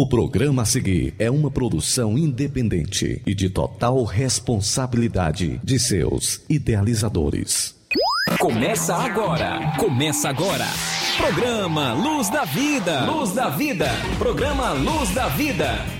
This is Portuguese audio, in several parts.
O programa a seguir é uma produção independente e de total responsabilidade de seus idealizadores. Começa agora! Começa agora! Programa Luz da Vida! Luz da Vida! Programa Luz da Vida!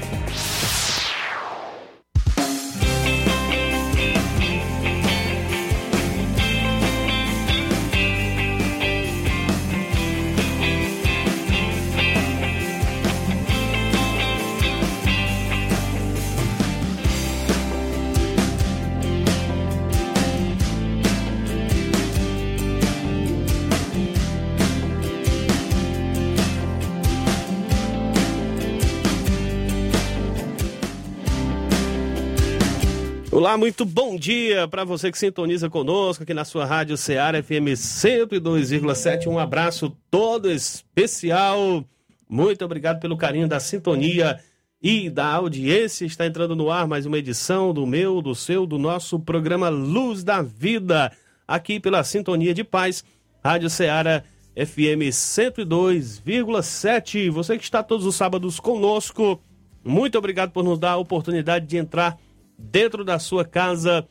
Olá, muito bom dia para você que sintoniza conosco aqui na sua rádio Ceará FM 102,7. Um abraço todo especial. Muito obrigado pelo carinho da sintonia e da audiência. Está entrando no ar mais uma edição do meu, do seu, do nosso programa Luz da Vida, aqui pela Sintonia de Paz, Rádio Ceará FM 102,7. Você que está todos os sábados conosco, muito obrigado por nos dar a oportunidade de entrar dentro da sua casa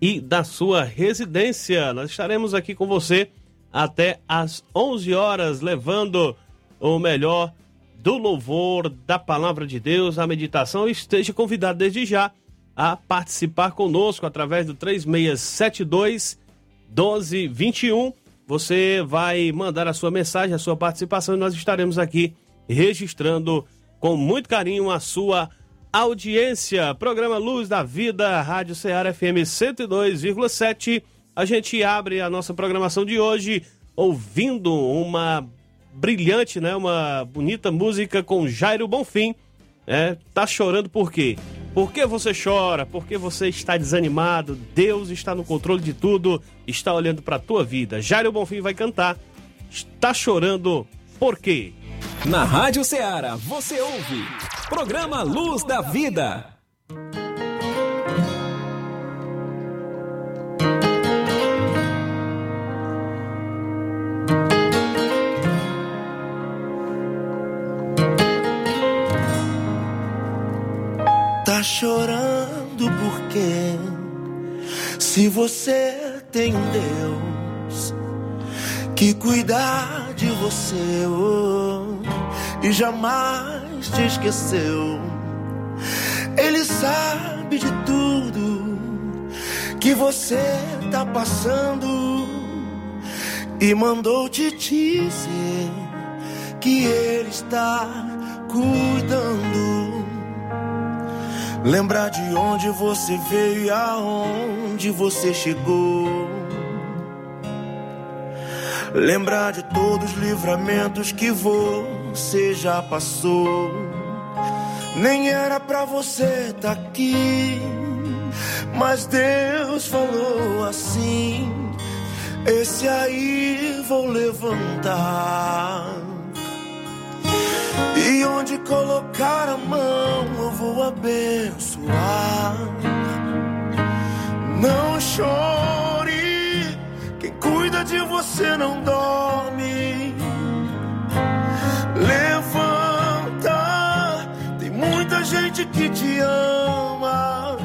e da sua residência. Nós estaremos aqui com você até às 11 horas, levando o melhor do louvor, da palavra de Deus, a meditação. Esteja convidado desde já a participar conosco através do 3672 1221. Você vai mandar a sua mensagem, a sua participação e nós estaremos aqui registrando com muito carinho a sua audiência. Programa Luz da Vida, Rádio Ceará FM 102,7. A gente abre a nossa programação de hoje ouvindo uma brilhante, né, uma bonita música com Jairo Bonfim. É, tá chorando por quê? Por que você chora? Por que você está desanimado? Deus está no controle de tudo, está olhando para a tua vida. Jairo Bonfim vai cantar. Está chorando por quê? Na Rádio Ceará, você ouve Programa Luz da Vida. Tá chorando porque se você tem um Deus que cuidar de você oh, e jamais te esqueceu. Ele sabe de tudo que você tá passando e mandou te dizer que ele está cuidando. Lembrar de onde você veio e aonde você chegou. Lembrar de todos os livramentos que você já passou. Nem era pra você tá aqui, mas Deus falou assim: Esse aí vou levantar. E onde colocar a mão eu vou abençoar. Não chore, cuida de você não dorme. Levanta, tem muita gente que te ama.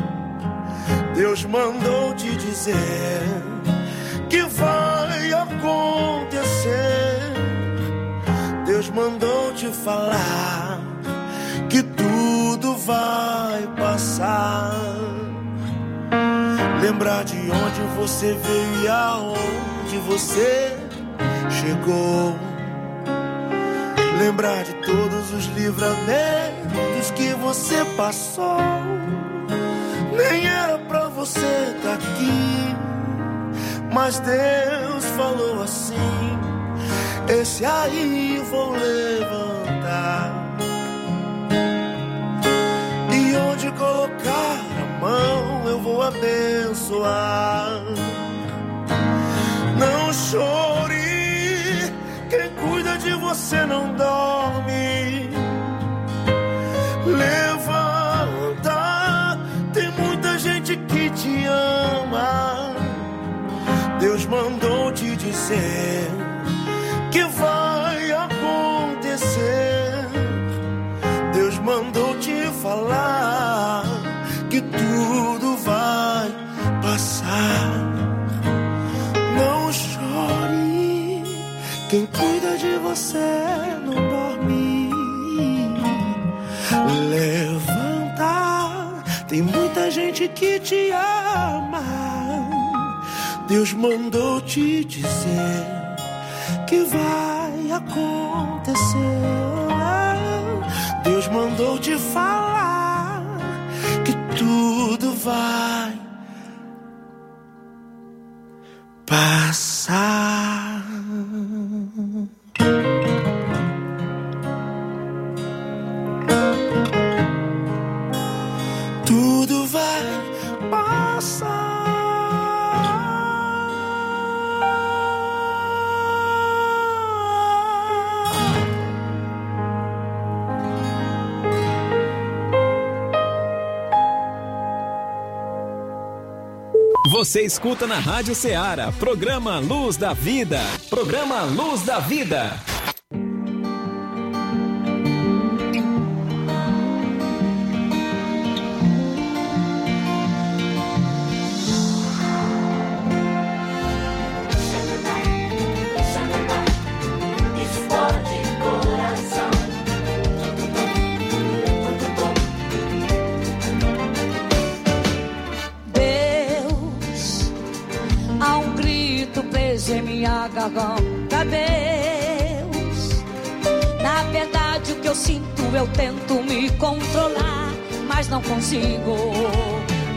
Deus mandou te dizer que vai acontecer. Deus mandou te falar que tudo vai passar. Lembrar de onde você veio e aonde você chegou. Lembrar de todos os livramentos que você passou. Nem era pra você estar aqui, mas Deus falou assim esse aí vou levantar. E onde colocar mão eu vou abençoar. Não chore, quem cuida de você não dorme. Levanta, tem muita gente que te ama. Deus mandou te dizer você não dorme. Levanta, tem muita gente que te ama. Deus mandou te dizer que vai acontecer. Deus mandou te falar que tudo vai Você escuta na Rádio Ceará, programa Luz da Vida. Programa Luz da Vida. Consigo.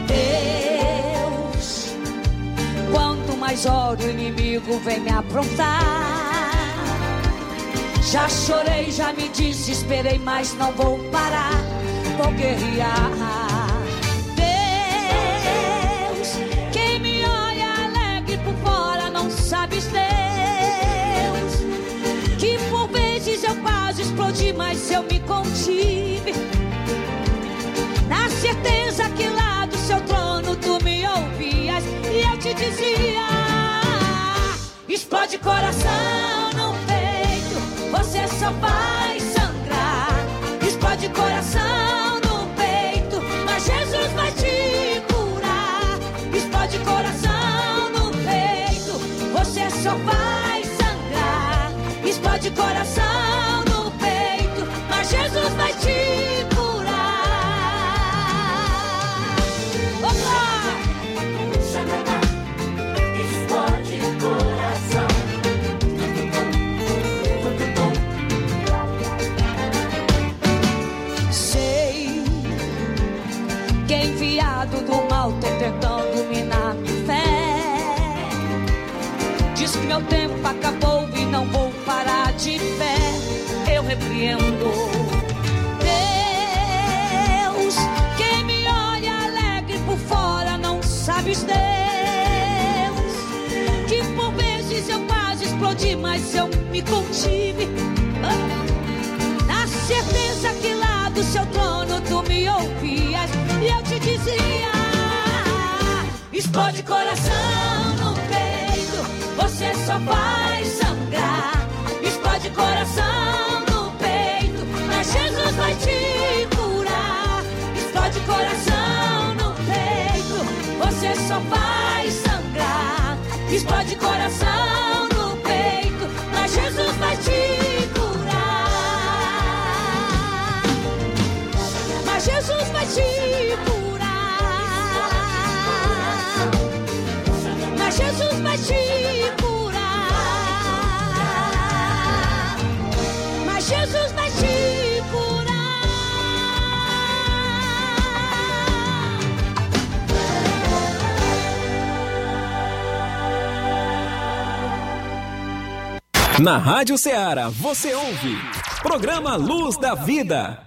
Deus, quanto mais oro, o inimigo vem me aprontar. Já chorei, já me desesperei, mas não vou parar, vou guerrear. Deus, quem me olha alegre por fora não sabes, Deus, que por vezes eu quase explodi, mas eu me contive. Te dizia: explode coração no peito, você só vai sangrar. Explode coração no peito, mas Jesus vai te curar. Explode coração no peito, você só vai sangrar. Explode coração Deus, quem me olha alegre por fora não sabes Deus. Que por vezes eu quase explodi, mas eu me contive. Ah na certeza que lá do seu trono tu me ouvias e eu te dizia: explode coração no peito, você só vai sangrar. Explode coração Jesus vai te curar. Explode coração no peito, você só vai sangrar. Explode coração no peito, mas Jesus vai te curar. Mas Jesus vai te curar. Mas Jesus vai te curar. Na Rádio Ceará, você ouve. Programa Luz da Vida.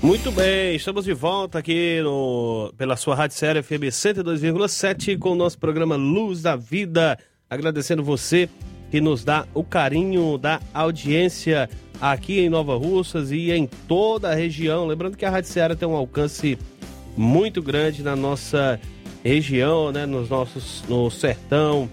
Muito bem, estamos de volta aqui no, pela sua Rádio Série FM 102,7 com o nosso programa Luz da Vida. Agradecendo você que nos dá o carinho da audiência aqui em Nova Russas e em toda a região. Lembrando que a Rádio Ceará tem um alcance muito grande na nossa região, né? Nos nossos, no sertão,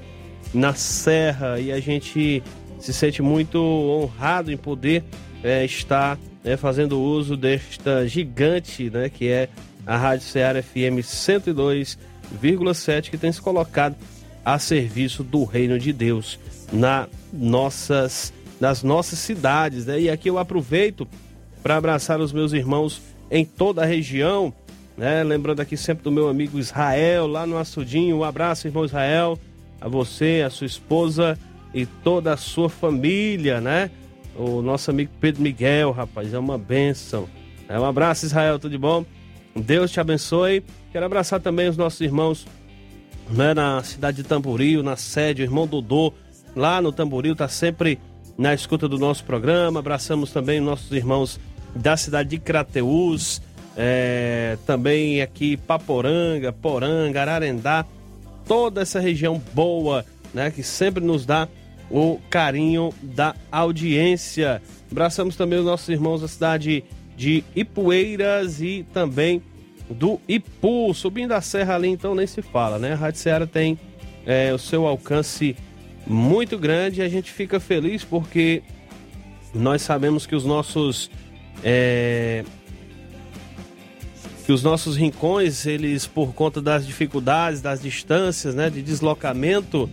na serra e a gente se sente muito honrado em poder é, estar né, fazendo uso desta gigante, né? Que é a Rádio Ceará FM 102,7 que tem se colocado a serviço do reino de Deus na nossas, nas nossas cidades. Né? E aqui eu aproveito para abraçar os meus irmãos em toda a região. Né? Lembrando aqui sempre do meu amigo Israel, lá no Açudinho. Um abraço, irmão Israel, a você, a sua esposa e toda a sua família, né? O nosso amigo Pedro Miguel, rapaz, é uma benção. É um abraço, Israel, tudo de bom? Deus te abençoe. Quero abraçar também os nossos irmãos né, na cidade de Tamboril, na sede, o irmão Dodô, lá no Tamboril, tá sempre na escuta do nosso programa. Abraçamos também nossos irmãos da cidade de Crateús, é, também aqui Paporanga, Poranga, Ararendá, toda essa região boa, né, que sempre nos dá o carinho da audiência. Abraçamos também os nossos irmãos da cidade de Ipueiras e também do Ipu, subindo a serra ali, então nem se fala, né? A Rádio Ceará tem é, o seu alcance muito grande e a gente fica feliz porque nós sabemos que os nossos é, que os nossos rincões, eles por conta das dificuldades, das distâncias, né, de deslocamento,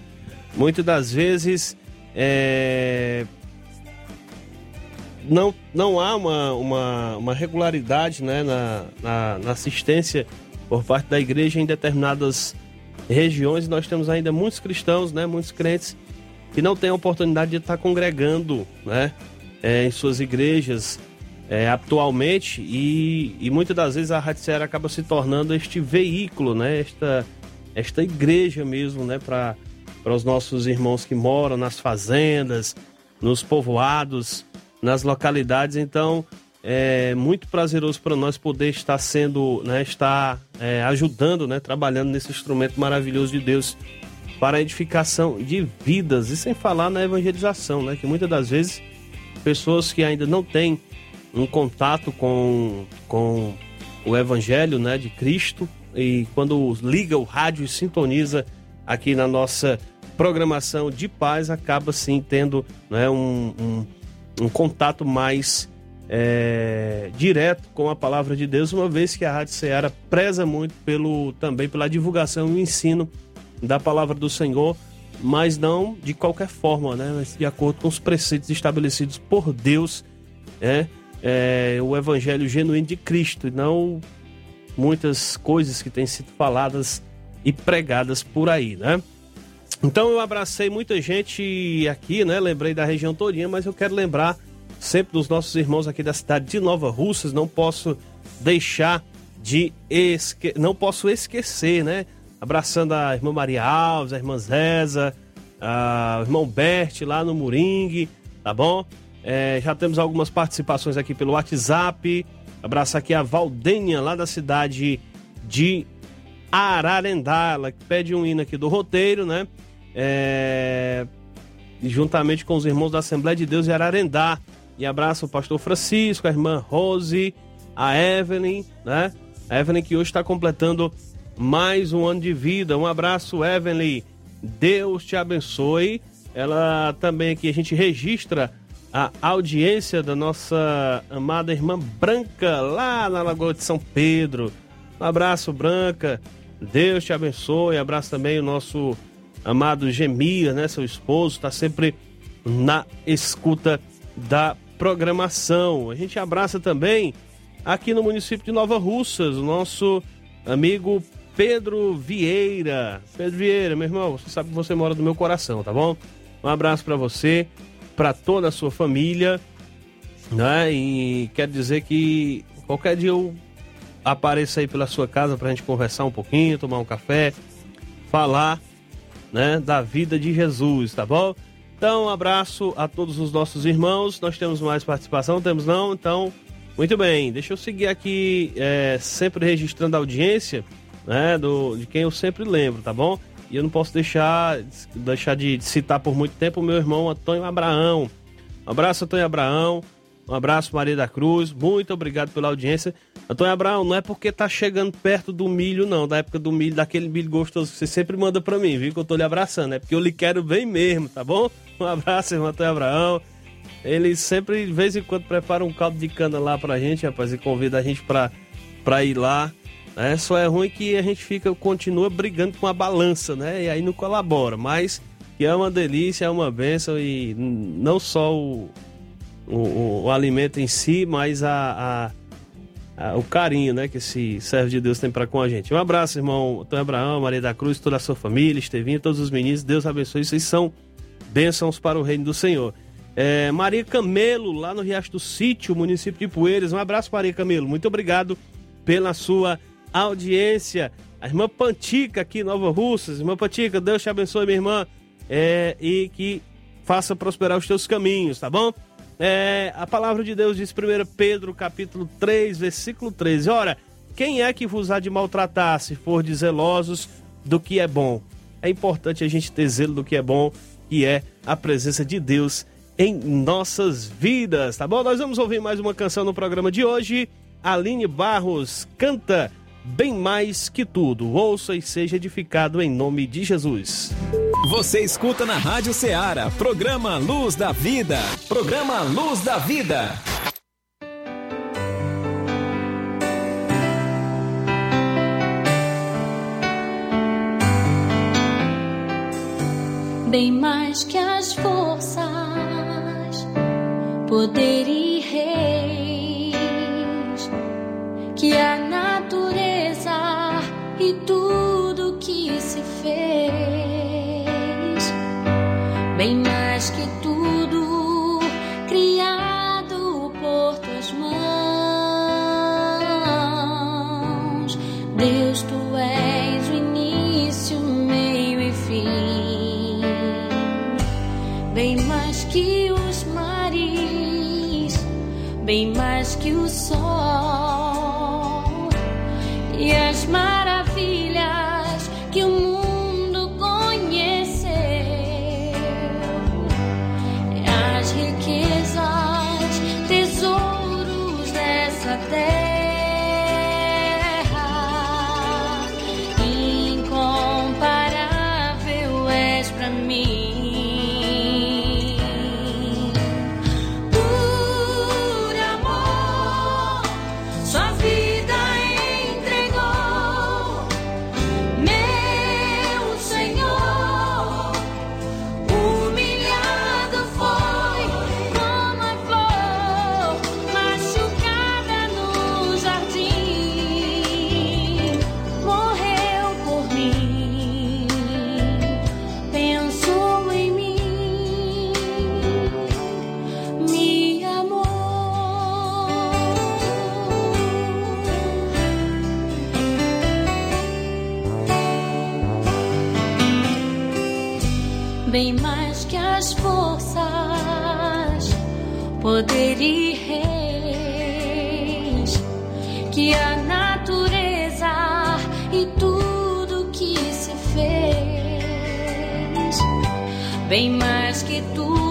muitas das vezes é, não, não há uma, uma, uma regularidade né, na, na, na, assistência por parte da igreja em determinadas regiões. Nós temos ainda muitos cristãos, né, muitos crentes, que não têm a oportunidade de estar congregando né, é, em suas igrejas é, atualmente e, e muitas das vezes a Rádio Ceará acaba se tornando este veículo, né, esta, esta igreja mesmo né, para os nossos irmãos que moram nas fazendas, nos povoados nas localidades. Então, é muito prazeroso para nós poder estar sendo, né, estar é, ajudando, né, trabalhando nesse instrumento maravilhoso de Deus para a edificação de vidas e sem falar na evangelização, né, que muitas das vezes pessoas que ainda não têm um contato com, com o evangelho, né, de Cristo e quando liga o rádio e sintoniza aqui na nossa programação de paz acaba sim tendo né, um, um um contato mais é, direto com a palavra de Deus, uma vez que a Rádio Ceará preza muito pelo, também pela divulgação e o ensino da palavra do Senhor, mas não de qualquer forma, né? Mas de acordo com os preceitos estabelecidos por Deus, é, é o evangelho genuíno de Cristo, e não muitas coisas que têm sido faladas e pregadas por aí, né? Então eu abracei muita gente aqui, né? Lembrei da região todinha, mas eu quero lembrar sempre dos nossos irmãos aqui da cidade de Nova Russas. Não posso deixar de esque... não posso esquecer, né? Abraçando a irmã Maria Alves, a irmã Zeza, a... o irmão Bert lá no Moringue, tá bom? É, já temos algumas participações aqui pelo WhatsApp. Abraço aqui a Valdenha, lá da cidade de Ararendá, ela pede um hino aqui do roteiro, né? é, juntamente com os irmãos da Assembleia de Deus de Ararendá. E abraço o pastor Francisco, a irmã Rose, a Evelyn, né? A Evelyn que hoje está completando mais um ano de vida. Um abraço, Evelyn. Deus te abençoe. Ela também aqui, a gente registra a audiência da nossa amada irmã Branca, lá na Lagoa de São Pedro. Um abraço, Branca. Deus te abençoe. Abraço também o nosso amado Gemia, né, seu esposo, está sempre na escuta da programação. A gente abraça também aqui no município de Nova Russas, o nosso amigo Pedro Vieira. Pedro Vieira, meu irmão, você sabe que você mora no meu coração, tá bom? Um abraço para você, para toda a sua família, né? E quero dizer que qualquer dia eu apareça aí pela sua casa pra gente conversar um pouquinho, tomar um café, falar né, da vida de Jesus, tá bom? Então, um abraço a todos os nossos irmãos. Nós temos mais participação? Temos não? Então, muito bem. Deixa eu seguir aqui, é, sempre registrando a audiência, né, do, de quem eu sempre lembro, tá bom? E eu não posso deixar, deixar de citar por muito tempo o meu irmão Antônio Abraão. Um abraço, Antônio Abraão. Um abraço, Maria da Cruz. Muito obrigado pela audiência. Antônio Abraão, não é porque tá chegando perto do milho, não, da época do milho, daquele milho gostoso que você sempre manda pra mim, viu? Que eu tô lhe abraçando. É porque eu lhe quero bem mesmo, tá bom? Um abraço, irmão Antônio Abraão. Ele sempre, de vez em quando, prepara um caldo de cana lá pra gente, rapaz, e convida a gente pra, pra ir lá. É, só é ruim que a gente fica, continua brigando com a balança, né? E aí não colabora. Mas que é uma delícia, é uma benção e não só o, o, o alimento em si, mas a, a, a, o carinho, né? Que esse servo de Deus tem para com a gente. Um abraço, irmão Antônio Abraão, Maria da Cruz, toda a sua família, Estevinho, todos os meninos. Deus abençoe. Vocês são bênçãos para o reino do Senhor. É, Maria Camelo, lá no Riacho do Sítio, município de Poeiras. Um abraço, Maria Camelo. Muito obrigado pela sua audiência. A irmã Pantica aqui, Nova Russas. Irmã Pantica, Deus te abençoe, minha irmã. É, e que faça prosperar os teus caminhos, tá bom? É, a palavra de Deus diz 1 Pedro capítulo 3, versículo 13. Ora, quem é que vos há de maltratar se for zelosos do que é bom? É importante a gente ter zelo do que é bom, que é a presença de Deus em nossas vidas, tá bom? Nós vamos ouvir mais uma canção no programa de hoje. Aline Barros canta Bem Mais Que Tudo. Ouça e seja edificado em nome de Jesus. Você escuta na Rádio Ceará, programa Luz da Vida. Programa Luz da Vida. bem mais que as forças, poder e reis, que a se fez, bem mais bem mais que as forças, poder e reis, que a natureza e tudo que se fez, bem mais que tudo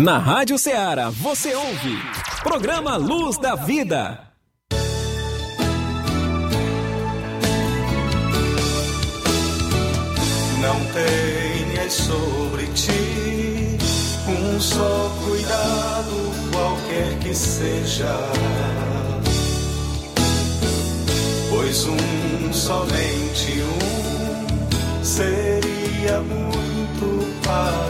Na Rádio Ceará, você ouve. Programa Luz da Vida. Não tenhas sobre ti um só cuidado, qualquer que seja. Pois um, somente um, seria muito para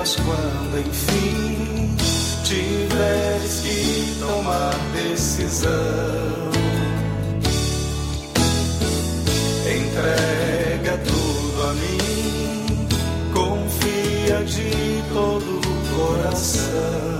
Temas quando enfim tiveres que tomar decisão. Entrega tudo a mim, confia de todo o coração.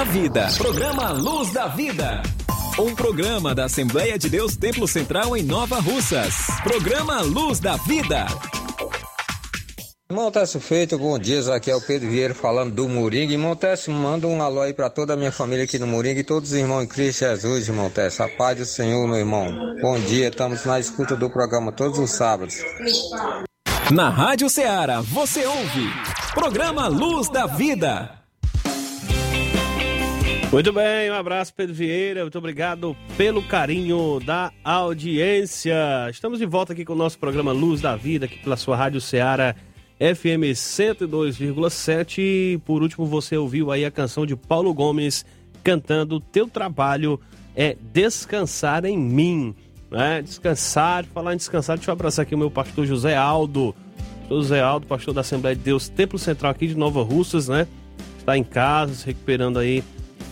da Vida. Programa Luz da Vida. Um programa da Assembleia de Deus Templo Central em Nova Russas. Programa Luz da Vida. Irmão Técio Feito, bom dia. Aqui é o Pedro Vieira falando do Moringa. Irmão Técio, manda um alô aí pra toda a minha família aqui no Moringa e todos os irmãos em Cristo Jesus, irmão Técio. A paz do Senhor, meu irmão. Bom dia, estamos na escuta do programa todos os sábados. Na Rádio Ceará, você ouve. Programa Luz da Vida. Muito bem, um abraço, Pedro Vieira. Muito obrigado pelo carinho da audiência. Estamos de volta aqui com o nosso programa Luz da Vida, aqui pela sua Rádio Ceará FM 102,7. Por último, você ouviu aí a canção de Paulo Gomes cantando Teu Trabalho é Descansar em Mim. Né? Descansar, falar em descansar, deixa eu abraçar aqui o meu pastor José Aldo. José Aldo, pastor da Assembleia de Deus, Templo Central aqui de Nova Russas, né? Está em casa, se recuperando aí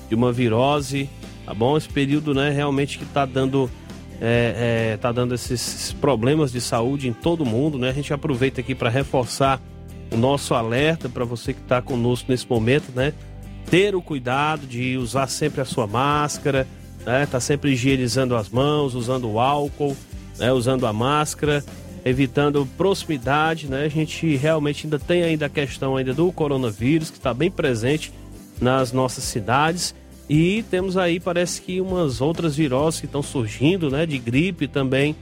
de uma virose, tá bom? Esse período, né, realmente que tá dando, é, é, tá dando esses problemas de saúde em todo mundo, né? A gente aproveita aqui para reforçar o nosso alerta para você que está conosco nesse momento, né? Ter o cuidado de usar sempre a sua máscara, né? Tá sempre higienizando as mãos, usando o álcool, né? Usando a máscara, evitando proximidade, né? A gente realmente ainda tem ainda a questão ainda do coronavírus que está bem presente nas nossas cidades e temos aí parece que umas outras viroses que estão surgindo, né, de gripe também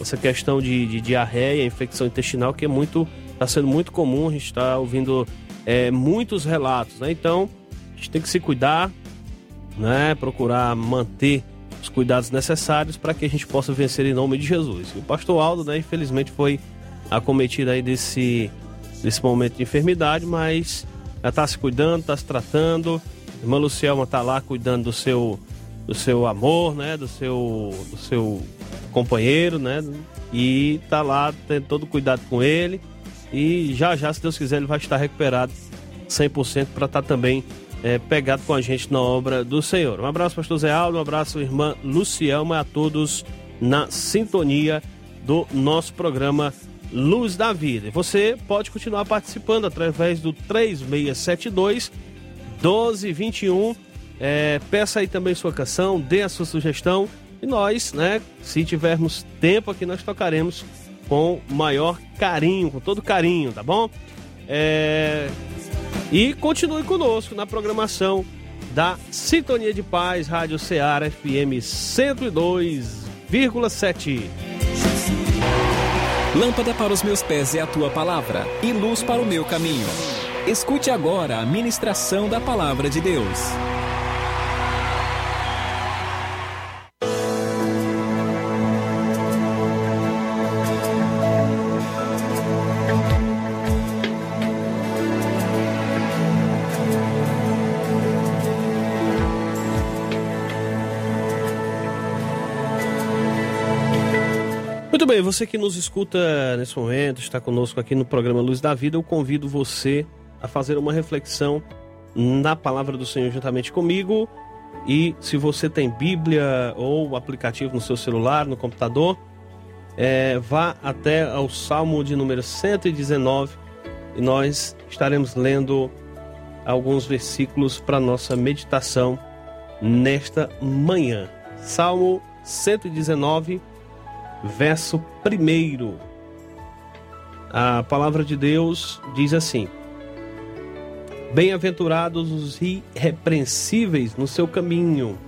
essa questão de, de diarreia, infecção intestinal, que é muito, está sendo muito comum, a gente está ouvindo é, muitos relatos, né? Então, a gente tem que se cuidar, né? Procurar manter os cuidados necessários para que a gente possa vencer em nome de Jesus. E o pastor Aldo, né, infelizmente foi acometido aí desse, desse momento de enfermidade, mas já está se cuidando, está se tratando. A irmã Lucielma está lá cuidando do seu, do seu amor, né? Do seu, do seu companheiro, né? E está lá tendo todo cuidado com ele. E já já, se Deus quiser, ele vai estar recuperado 100% para estar tá também é, pegado com a gente na obra do Senhor. Um abraço, pastor Zé Aldo, um abraço, irmã Lucielma, a todos na sintonia do nosso programa Luz da Vida. Você pode continuar participando através do 3672 1221. É, peça aí também sua canção, dê a sua sugestão e nós, né, se tivermos tempo aqui, nós tocaremos com maior carinho, com todo carinho, tá bom? É, e continue conosco na programação da Sintonia de Paz, Rádio Ceará FM 102,7. Lâmpada para os meus pés é a tua palavra e luz para o meu caminho. Escute agora a ministração da palavra de Deus. Bem, você que nos escuta nesse momento, está conosco aqui no programa Luz da Vida, eu convido você a fazer uma reflexão na palavra do Senhor juntamente comigo. E se você tem Bíblia ou aplicativo no seu celular, no computador, é, vá até ao Salmo de número 119 e nós estaremos lendo alguns versículos para nossa meditação nesta manhã. Salmo 119, verso 1. A palavra de Deus diz assim: Bem-aventurados os irrepreensíveis no seu caminho,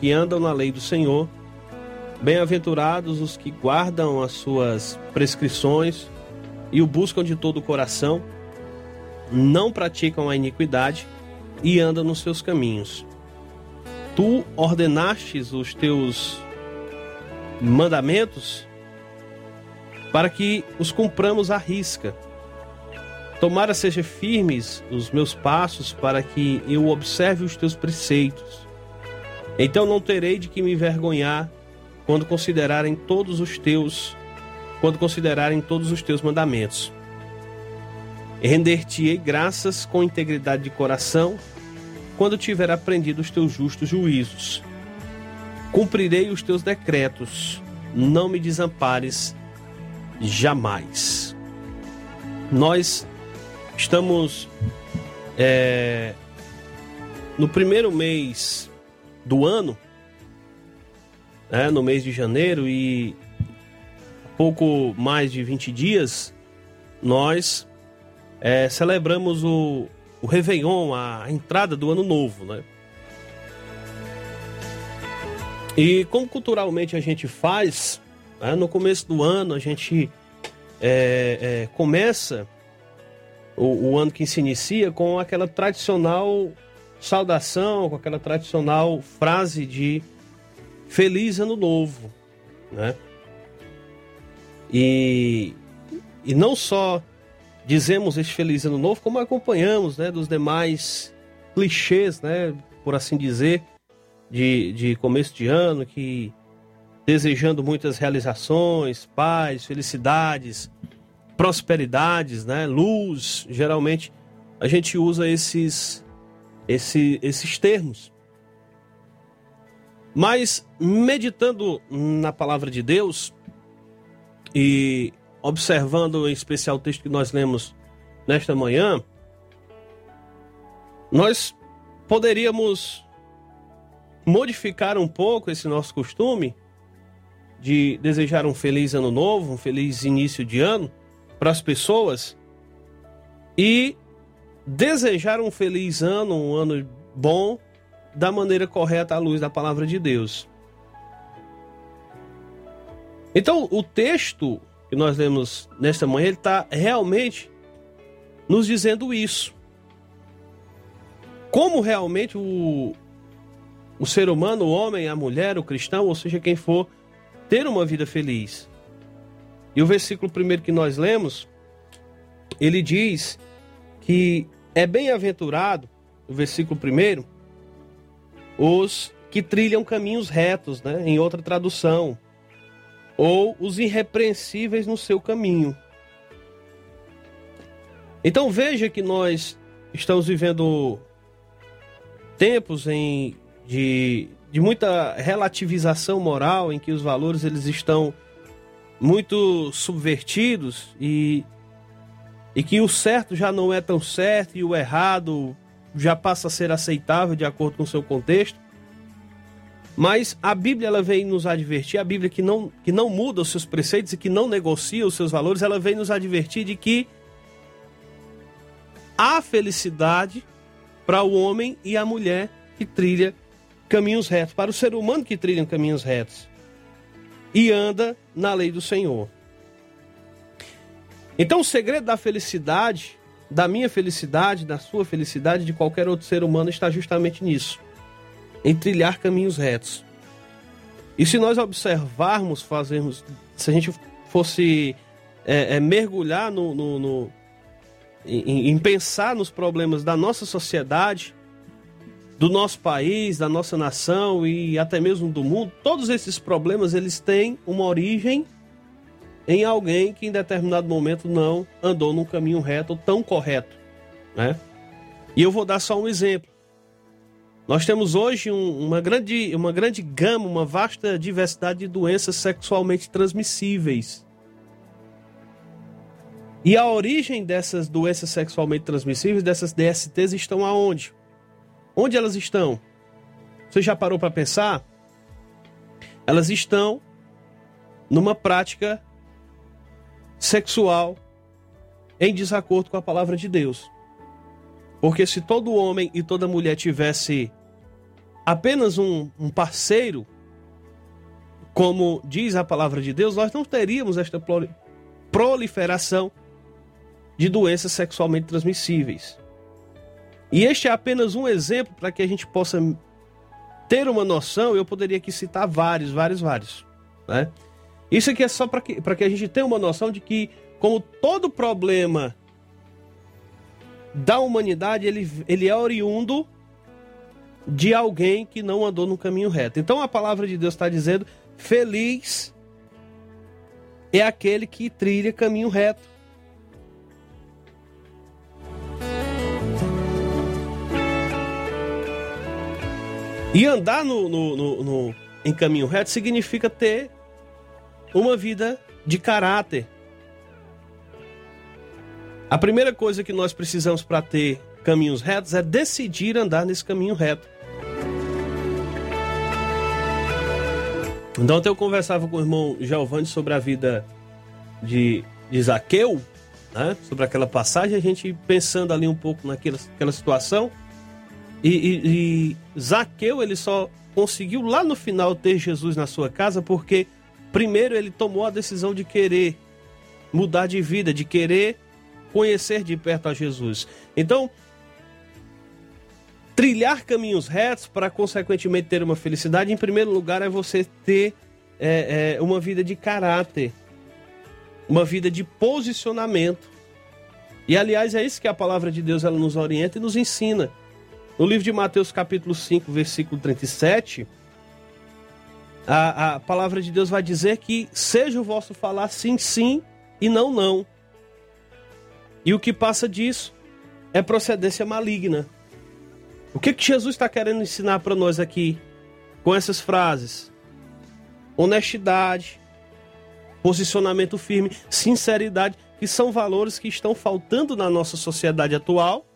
que andam na lei do Senhor. Bem-aventurados os que guardam as suas prescrições e o buscam de todo o coração, não praticam a iniquidade e andam nos seus caminhos. Tu ordenastes os teus mandamentos para que os cumpramos à risca. Tomara seja firmes os meus passos para que eu observe os teus preceitos. Então não terei de que me envergonhar quando considerarem todos os teus quando considerarem todos os teus mandamentos. Render-te-ei graças com integridade de coração quando tiver aprendido os teus justos juízos. Cumprirei os teus decretos, não me desampares jamais. Nós estamos é, no primeiro mês do ano, né, no mês de janeiro, e pouco mais de 20 dias, nós é, celebramos o, o Réveillon, a entrada do ano novo, né? E como culturalmente a gente faz, né, no começo do ano a gente é, é, começa o, o, ano que se inicia com aquela tradicional saudação, com aquela tradicional frase de Feliz Ano Novo, né? E, e não só dizemos este Feliz Ano Novo, como acompanhamos, né, dos demais clichês, né, por assim dizer, de, de começo de ano, que desejando muitas realizações, paz, felicidades, prosperidades, né? luz. Geralmente a gente usa esses, esse, esses termos. Mas meditando na palavra de Deus e observando em especial o texto que nós lemos nesta manhã, nós poderíamos modificar um pouco esse nosso costume de desejar um feliz ano novo, um feliz início de ano para as pessoas e desejar um feliz ano, um ano bom, da maneira correta à luz da palavra de Deus. Então, o texto que nós lemos nesta manhã, ele está realmente nos dizendo isso. Como realmente o, o ser humano, o homem, a mulher, o cristão, ou seja, quem for, ter uma vida feliz. E o versículo primeiro que nós lemos, ele diz que é bem-aventurado, o versículo primeiro, os que trilham caminhos retos, né? Em outra tradução, ou os irrepreensíveis no seu caminho. Então veja que nós estamos vivendo tempos em, de, de muita relativização moral, em que os valores eles estão muito subvertidos e, e que o certo já não é tão certo e o errado já passa a ser aceitável de acordo com o seu contexto. Mas a Bíblia ela vem nos advertir, a Bíblia que não, que não muda os seus preceitos e que não negocia os seus valores, ela vem nos advertir de que há felicidade para o homem e a mulher que trilha caminhos retos, para o ser humano que trilha caminhos retos e anda na lei do Senhor. Então o segredo da felicidade, da minha felicidade, da sua felicidade, de qualquer outro ser humano está justamente nisso em trilhar caminhos retos. E se nós observarmos, fazermos, se a gente fosse é, é, mergulhar no, no, no em, em pensar nos problemas da nossa sociedade, do nosso país, da nossa nação e até mesmo do mundo, todos esses problemas eles têm uma origem em alguém que em determinado momento não andou num caminho reto tão correto, né? E eu vou dar só um exemplo. Nós temos hoje um, uma, grande, uma grande gama, uma vasta diversidade de doenças sexualmente transmissíveis. E a origem dessas doenças sexualmente transmissíveis, dessas DSTs, estão aonde? Onde elas estão? Você já parou para pensar? Elas estão numa prática sexual em desacordo com a palavra de Deus. Porque se todo homem e toda mulher tivesse apenas um, um parceiro, como diz a palavra de Deus, nós não teríamos esta proliferação de doenças sexualmente transmissíveis. E este é apenas um exemplo para que a gente possa ter uma noção. Eu poderia aqui citar vários, vários, vários. Né? Isso aqui é só para que, que a gente tenha uma noção de que, como todo problema da humanidade, ele, ele é oriundo de alguém que não andou no caminho reto. Então a palavra de Deus está dizendo: feliz é aquele que trilha caminho reto. E andar no, no, no, no, em caminho reto significa ter uma vida de caráter, a primeira coisa que nós precisamos para ter caminhos retos é decidir andar nesse caminho reto. Então, eu conversava com o irmão Giovanni sobre a vida de, de Zaqueu, né? sobre aquela passagem, a gente pensando ali um pouco naquela situação. E, e, e Zaqueu, ele só conseguiu lá no final ter Jesus na sua casa porque, primeiro, ele tomou a decisão de querer mudar de vida, de querer conhecer de perto a Jesus. Então, trilhar caminhos retos para, consequentemente, ter uma felicidade, em primeiro lugar, é você ter é, é, uma vida de caráter, uma vida de posicionamento. E, aliás, é isso que a palavra de Deus ela nos orienta e nos ensina. No livro de Mateus, capítulo 5, versículo 37, a, a palavra de Deus vai dizer que seja o vosso falar sim, sim e não, não. E o que passa disso é procedência maligna. O que, que Jesus está querendo ensinar para nós aqui com essas frases? Honestidade, posicionamento firme, sinceridade, que são valores que estão faltando na nossa sociedade atual.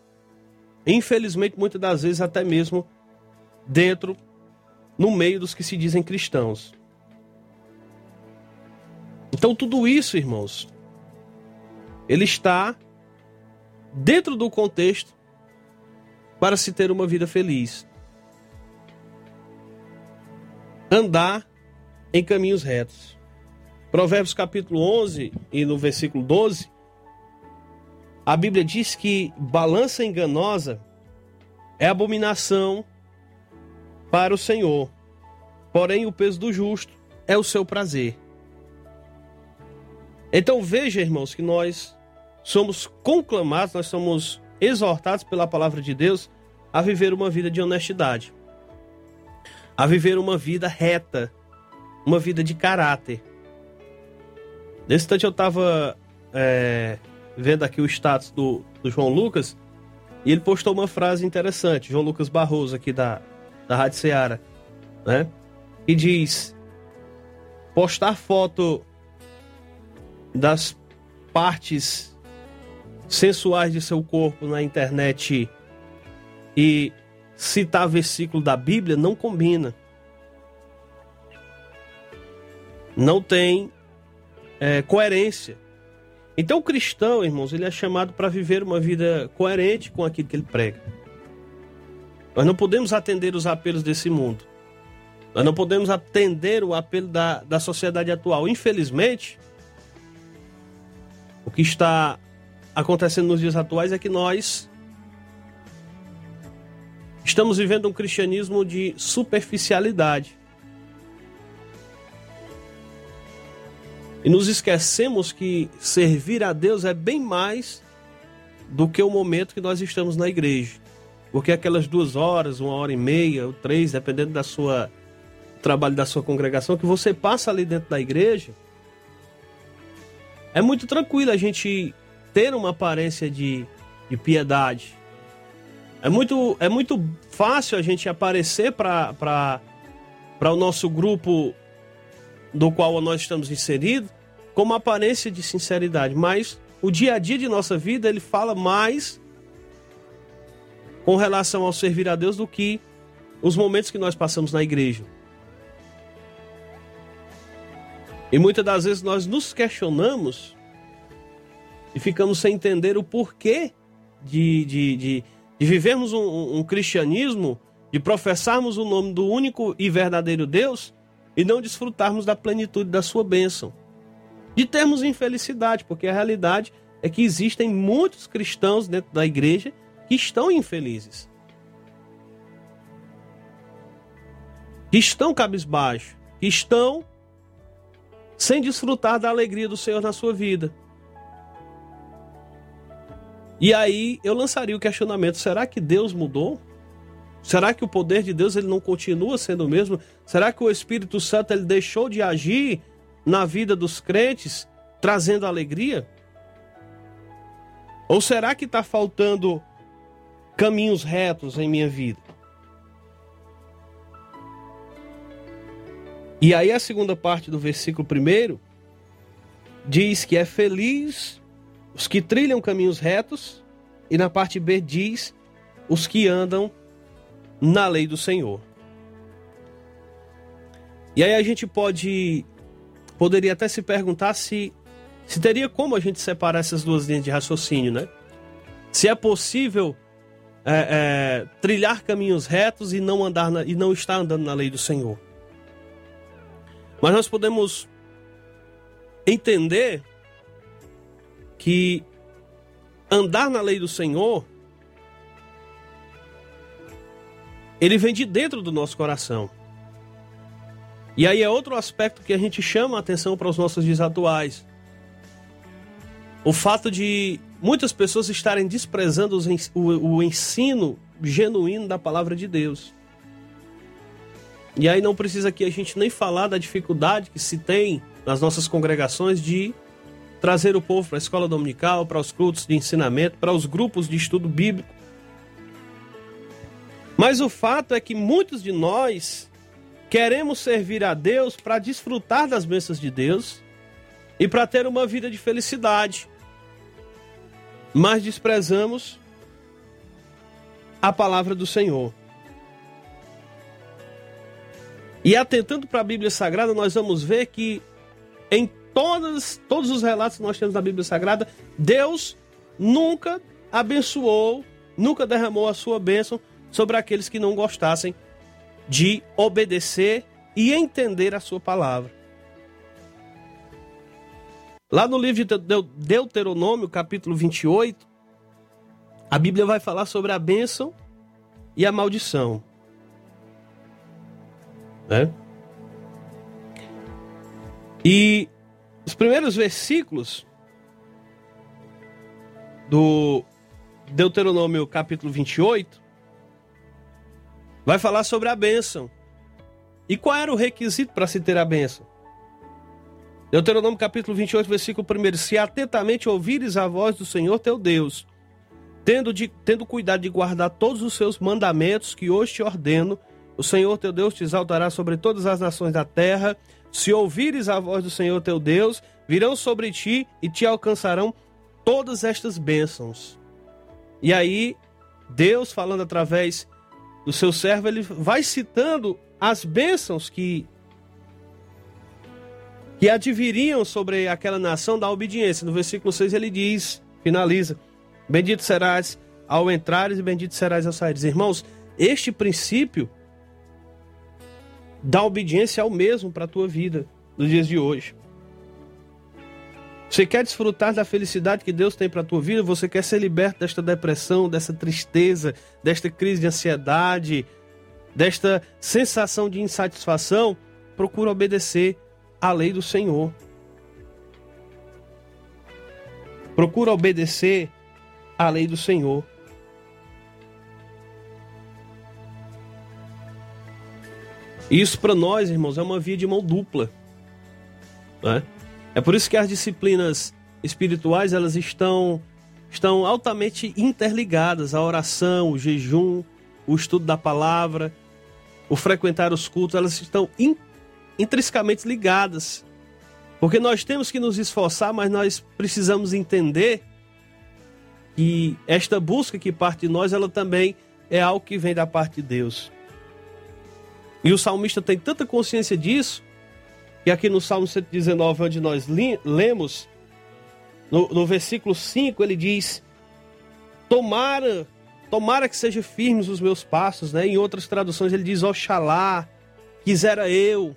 Infelizmente, muitas das vezes, até mesmo dentro, no meio dos que se dizem cristãos. Então, tudo isso, irmãos, ele está dentro do contexto para se ter uma vida feliz. Andar em caminhos retos. Provérbios capítulo 11 e no versículo 12, a Bíblia diz que balança enganosa é abominação para o Senhor, porém o peso do justo é o seu prazer. Então veja, irmãos, que nós somos conclamados, nós somos exortados pela palavra de Deus a viver uma vida de honestidade, a viver uma vida reta, uma vida de caráter. Nesse instante eu estava é, vendo aqui o status do, do, João Lucas e ele postou uma frase interessante, João Lucas Barroso aqui da, da Rádio Ceará, né? E diz: postar foto das partes sensuais de seu corpo na internet e citar versículo da Bíblia não combina. Não tem é, coerência. Então, o cristão, irmãos, ele é chamado para viver uma vida coerente com aquilo que ele prega. Nós não podemos atender os apelos desse mundo. Nós não podemos atender o apelo da, da sociedade atual. Infelizmente, o que está acontecendo nos dias atuais é que nós estamos vivendo um cristianismo de superficialidade. E nos esquecemos que servir a Deus é bem mais do que o momento que nós estamos na igreja. Porque aquelas duas horas, uma hora e meia, ou três, dependendo da sua trabalho da sua congregação, que você passa ali dentro da igreja, é muito tranquilo a gente ter uma aparência de, de piedade. É muito, é muito fácil a gente aparecer para o nosso grupo do qual nós estamos inseridos com uma aparência de sinceridade, mas o dia a dia de nossa vida ele fala mais com relação ao servir a Deus do que os momentos que nós passamos na igreja. E muitas das vezes nós nos questionamos e ficamos sem entender o porquê de, de, de, de vivermos um, um cristianismo, de professarmos o nome do único e verdadeiro Deus e não desfrutarmos da plenitude da sua bênção. De termos infelicidade, porque a realidade é que existem muitos cristãos dentro da igreja que estão infelizes. Que estão cabisbaixo, que estão sem desfrutar da alegria do Senhor na sua vida. E aí eu lançaria o questionamento: será que Deus mudou? Será que o poder de Deus ele não continua sendo o mesmo? Será que o Espírito Santo ele deixou de agir na vida dos crentes, trazendo alegria? Ou será que está faltando caminhos retos em minha vida? E aí a segunda parte do versículo primeiro diz que é feliz os que trilham caminhos retos, e na parte B diz os que andam na lei do Senhor. E aí a gente pode poderia até se perguntar se se teria como a gente separar essas duas linhas de raciocínio, né? Se é possível é, é, trilhar caminhos retos e não andar na, e não estar andando na lei do Senhor. Mas nós podemos entender que andar na lei do Senhor ele vem de dentro do nosso coração. E aí é outro aspecto que a gente chama a atenção para os nossos dias atuais. O fato de muitas pessoas estarem desprezando o ensino genuíno da palavra de Deus. E aí não precisa aqui a gente nem falar da dificuldade que se tem nas nossas congregações de trazer o povo para a escola dominical, para os cultos de ensinamento, para os grupos de estudo bíblico. Mas o fato é que muitos de nós queremos servir a Deus para desfrutar das bênçãos de Deus e para ter uma vida de felicidade. Mas desprezamos a palavra do Senhor. E atentando para a Bíblia Sagrada, nós vamos ver que em todas, todos os relatos que nós temos na Bíblia Sagrada, Deus nunca abençoou, nunca derramou a sua bênção sobre aqueles que não gostassem de obedecer e entender a sua palavra. Lá no livro de Deuteronômio, capítulo 28, a Bíblia vai falar sobre a bênção e a maldição. Né? E os primeiros versículos do Deuteronômio capítulo 28 vai falar sobre a bênção. E qual era o requisito para se ter a bênção? Deuteronômio capítulo 28, versículo 1. Se atentamente ouvires a voz do Senhor teu Deus, tendo, de, tendo cuidado de guardar todos os seus mandamentos que hoje te ordeno, o Senhor teu Deus te exaltará sobre todas as nações da terra. Se ouvires a voz do Senhor teu Deus, virão sobre ti e te alcançarão todas estas bênçãos. E aí, Deus, falando através do seu servo, ele vai citando as bênçãos que que adviriam sobre aquela nação da obediência. No versículo 6 ele diz, finaliza: Bendito serás ao entrares e bendito serás ao saíres. Irmãos, este princípio da obediência é o mesmo para a tua vida nos dias de hoje. Você quer desfrutar da felicidade que Deus tem para a tua vida? Você quer ser liberto desta depressão, dessa tristeza, desta crise de ansiedade, desta sensação de insatisfação? Procura obedecer à lei do Senhor. Procura obedecer à lei do Senhor. Isso para nós, irmãos, é uma via de mão dupla. Né? É por isso que as disciplinas espirituais elas estão, estão altamente interligadas. A oração, o jejum, o estudo da palavra, o frequentar os cultos, elas estão in, intrinsecamente ligadas. Porque nós temos que nos esforçar, mas nós precisamos entender que esta busca que parte de nós, ela também é algo que vem da parte de Deus. E o salmista tem tanta consciência disso, que aqui no Salmo 119, onde nós lemos, no, no versículo 5, ele diz: Tomara, tomara que sejam firmes os meus passos, né? Em outras traduções ele diz: Oxalá, quisera eu.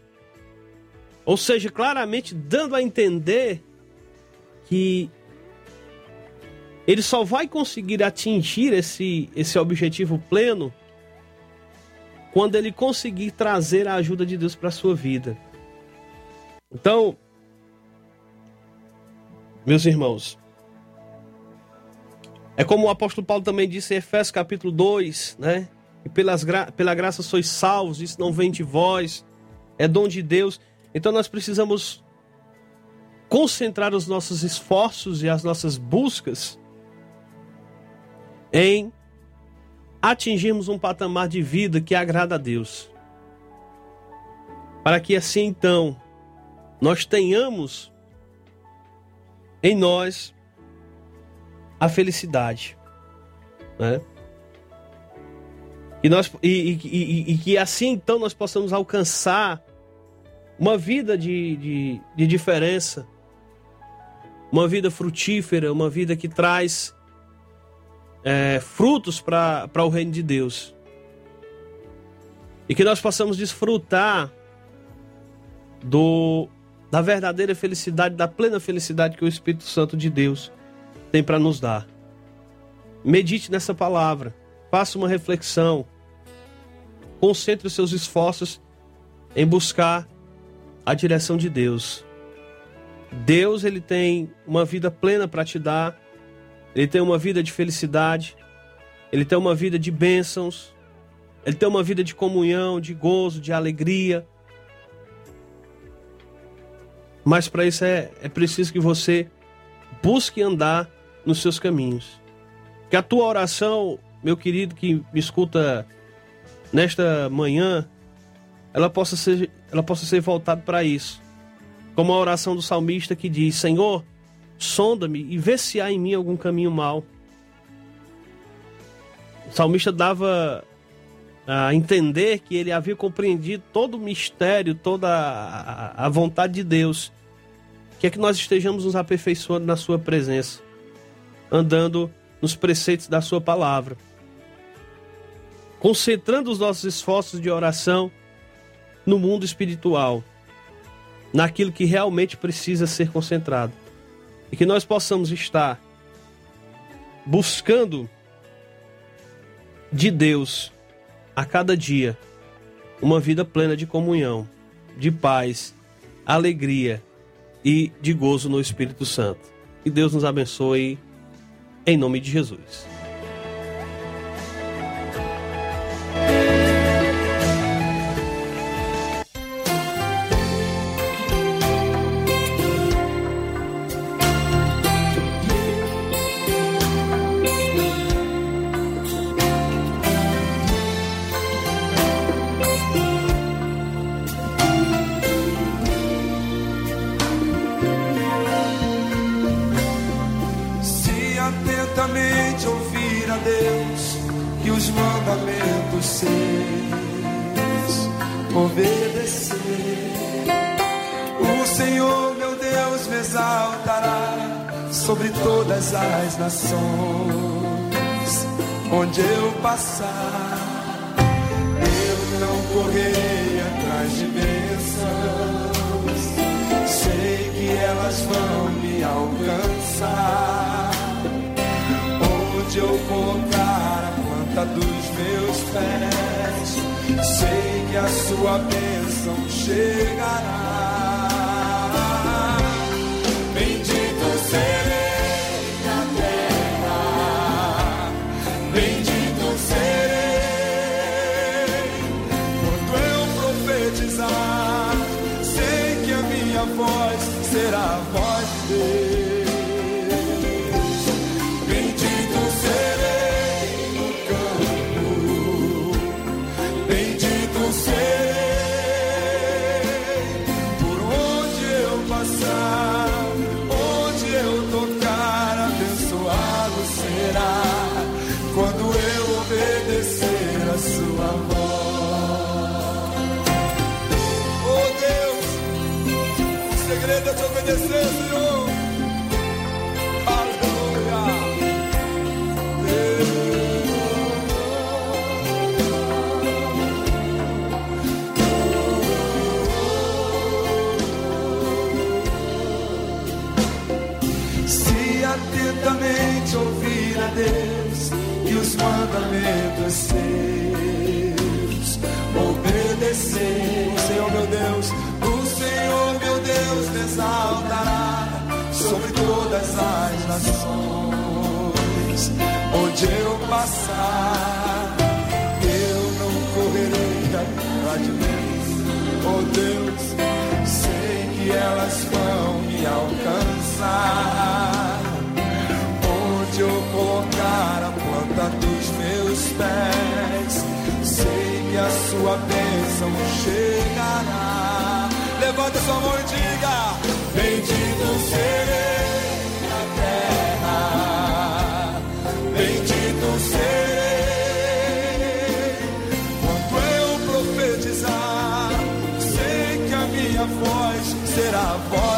Ou seja, claramente dando a entender que ele só vai conseguir atingir esse, esse objetivo pleno quando ele conseguir trazer a ajuda de Deus para sua vida. Então, meus irmãos, é como o apóstolo Paulo também disse em Efésios capítulo 2, né? E pelas gra pela graça sois salvos, isso não vem de vós, é dom de Deus. Então nós precisamos concentrar os nossos esforços e as nossas buscas em atingirmos um patamar de vida que agrada a Deus. Para que assim então nós tenhamos em nós a felicidade. Né? E, nós, e, e, e, que assim então nós possamos alcançar uma vida de, de, de diferença, uma vida frutífera, uma vida que traz é, frutos para o reino de Deus. E que nós possamos desfrutar do da verdadeira felicidade, da plena felicidade que o Espírito Santo de Deus tem para nos dar. Medite nessa palavra, faça uma reflexão, concentre os seus esforços em buscar a direção de Deus. Deus ele tem uma vida plena para te dar ele tem uma vida de felicidade, ele tem uma vida de bênçãos, ele tem uma vida de comunhão, de gozo, de alegria. Mas para isso é, é preciso que você busque andar nos seus caminhos. Que a tua oração, meu querido que me escuta nesta manhã, ela possa ser, ela possa ser voltada para isso. Como a oração do salmista que diz: Senhor, sonda-me e vê se há em mim algum caminho mal. O salmista dava a entender que ele havia compreendido todo o mistério, toda a, vontade de Deus. Que é que nós estejamos nos aperfeiçoando na Sua presença, andando nos preceitos da Sua palavra, concentrando os nossos esforços de oração no mundo espiritual, naquilo que realmente precisa ser concentrado e que nós possamos estar buscando de Deus a cada dia uma vida plena de comunhão, de paz, alegria e de gozo no Espírito Santo. Que Deus nos abençoe em nome de Jesus. Será quando eu obedecer a sua voz. Oh Deus, o segredo é te obedecer, Senhor. Deus e os mandamentos seus, obedecer, Senhor meu Deus, o Senhor meu Deus me exaltará sobre todas as nações, onde eu passar, eu não correrei atrás de Deus, oh Deus, sei que elas vão me alcançar. Dos meus pés, sei que a sua bênção chegará. Levanta sua mão e diga: Bendito serei na terra, bendito serei quando eu profetizar. Sei que a minha voz será a voz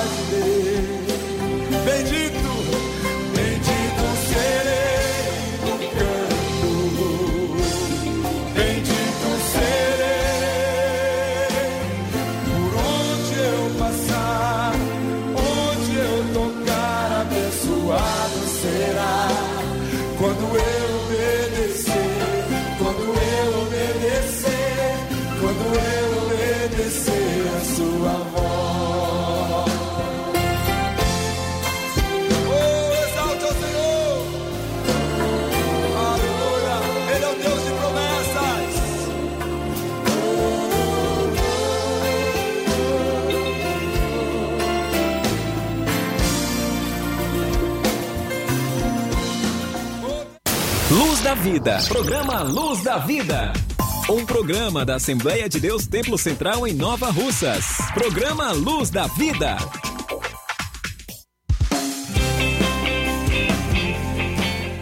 Vida. Programa Luz da Vida. Um programa da Assembleia de Deus Templo Central em Nova Russas. Programa Luz da Vida.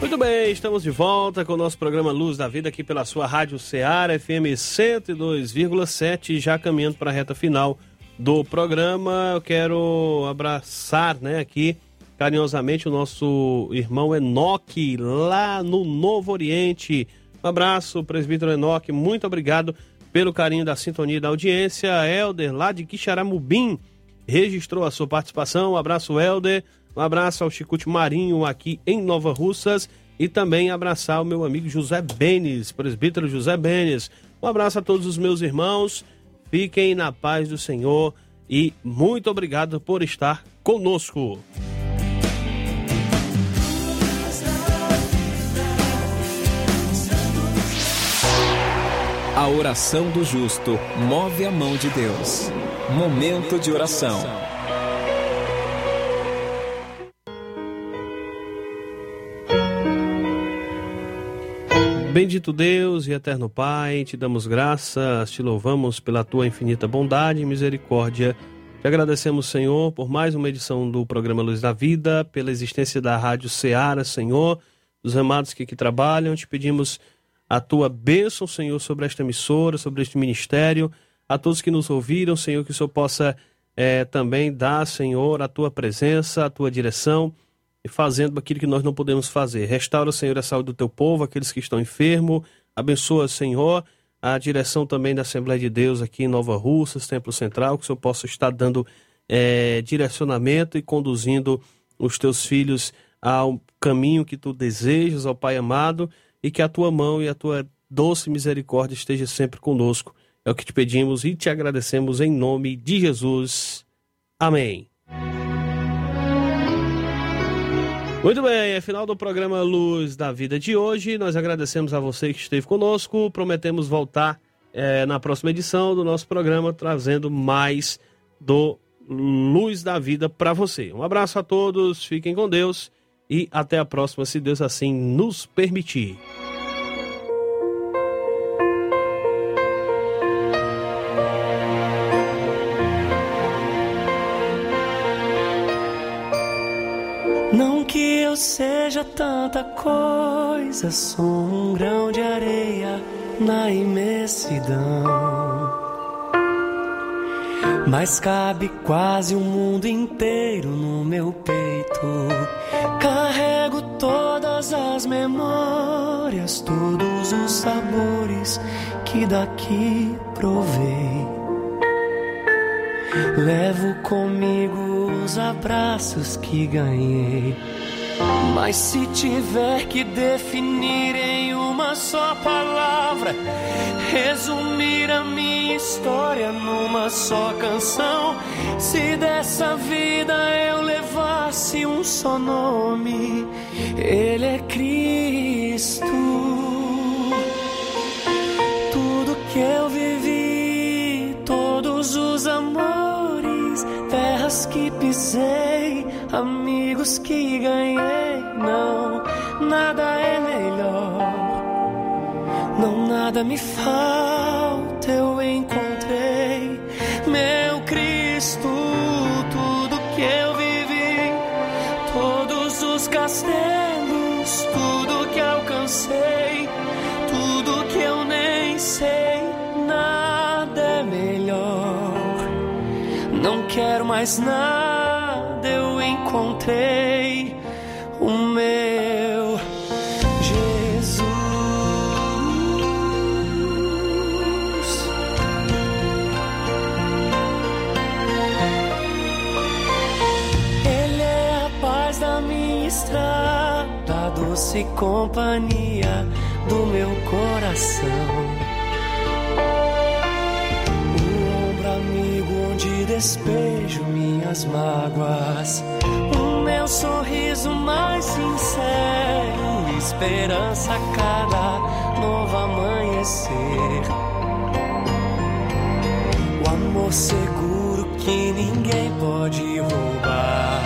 Muito bem, estamos de volta com o nosso programa Luz da Vida aqui pela sua Rádio Ceará FM 102,7, já caminhando para a reta final do programa. Eu quero abraçar, né, aqui carinhosamente o nosso irmão Enoque lá no Novo Oriente. Um abraço, presbítero Enoque, muito obrigado pelo carinho da sintonia e da audiência. Helder, lá de Quixaramubim, registrou a sua participação. Um abraço, Helder. Um abraço ao Chicute Marinho aqui em Nova Russas e também abraçar o meu amigo José Benes, presbítero José Benes. Um abraço a todos os meus irmãos. Fiquem na paz do Senhor e muito obrigado por estar conosco. A oração do justo move a mão de Deus. Momento de oração. Bendito Deus e eterno Pai, te damos graças, te louvamos pela tua infinita bondade e misericórdia. Te agradecemos, Senhor, por mais uma edição do programa Luz da Vida, pela existência da Rádio Ceará, Senhor, dos amados que aqui trabalham. Te pedimos a tua bênção, Senhor, sobre esta emissora, sobre este ministério, a todos que nos ouviram, Senhor, que o Senhor possa eh, também dar, Senhor, a tua presença, a tua direção e fazendo aquilo que nós não podemos fazer. Restaura, Senhor, a saúde do teu povo, aqueles que estão enfermos. Abençoa, Senhor, a direção também da Assembleia de Deus aqui em Nova Russas, Templo Central, que o Senhor possa estar dando eh, direcionamento e conduzindo os teus filhos ao caminho que tu desejas, ao Pai amado, e que a tua mão e a tua doce misericórdia esteja sempre conosco. É o que te pedimos e te agradecemos em nome de Jesus. Amém. Muito bem, é final do programa Luz da Vida de hoje. Nós agradecemos a você que esteve conosco. Prometemos voltar eh, na próxima edição do nosso programa, trazendo mais do Luz da Vida para você. Um abraço a todos, fiquem com Deus e até a próxima, se Deus assim nos permitir. Não que eu seja tanta coisa, sou um grão de areia na imensidão. Mas cabe quase o mundo inteiro no meu peito. Carrego todas as memórias, todos os sabores que daqui provei. Levo comigo os abraços que ganhei. Mas se tiver que definir em uma só palavra, resumir a minha história numa só canção, se dessa vida eu levasse um só nome, Ele é Cristo. Tudo que eu vivi, todos os amores, terras que pisei, amigos que ganhei, não, nada é melhor. Não nada me falta, eu encontrei meu Cristo, tudo que eu vivi, todos os castelos, tudo que alcancei, tudo que eu nem sei, nada é melhor. Não quero mais nada, eu encontrei o meu Jesus. Ele é a paz da minha estrada, a doce companhia do meu coração. O minhas mágoas. O meu sorriso mais sincero, esperança a cada novo amanhecer. O amor seguro que ninguém pode roubar.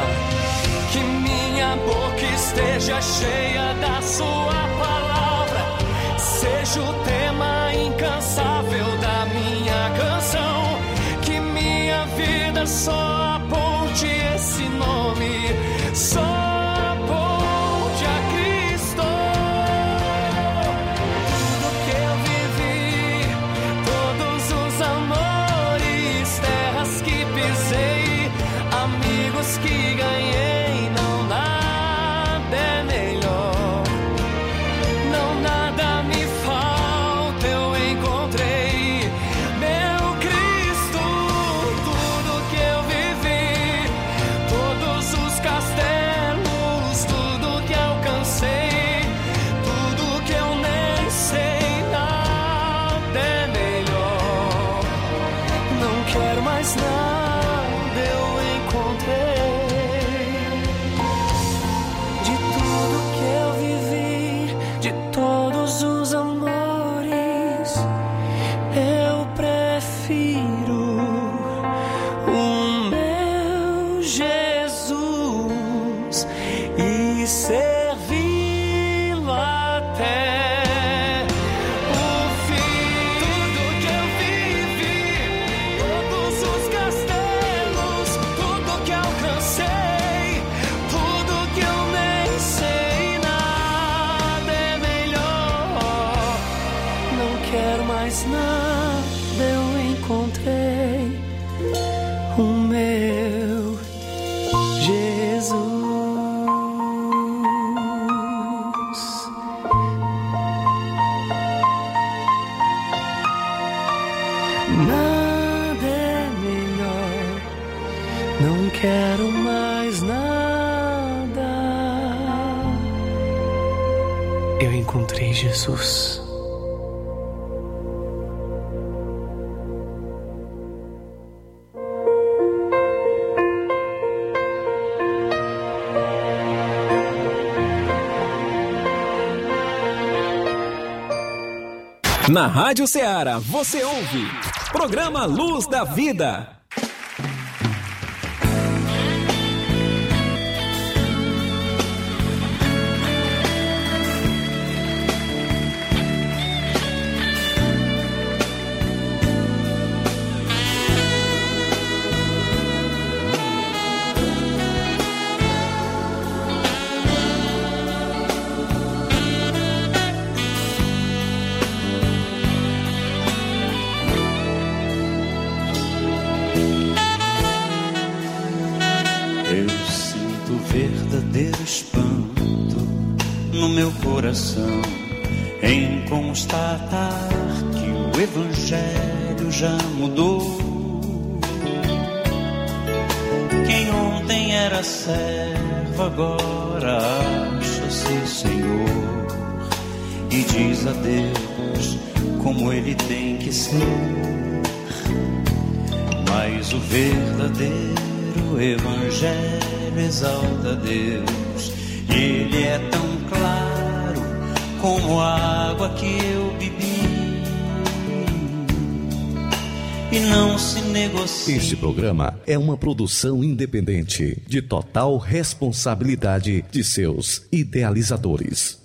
Que minha boca esteja cheia da sua palavra. Seja o tema incansável da minha canção. Que minha vida só esse nome. Só quero mais nada. Eu encontrei Jesus. Na Rádio Ceará, você ouve Programa Luz da Vida. é uma produção independente, de total responsabilidade de seus idealizadores.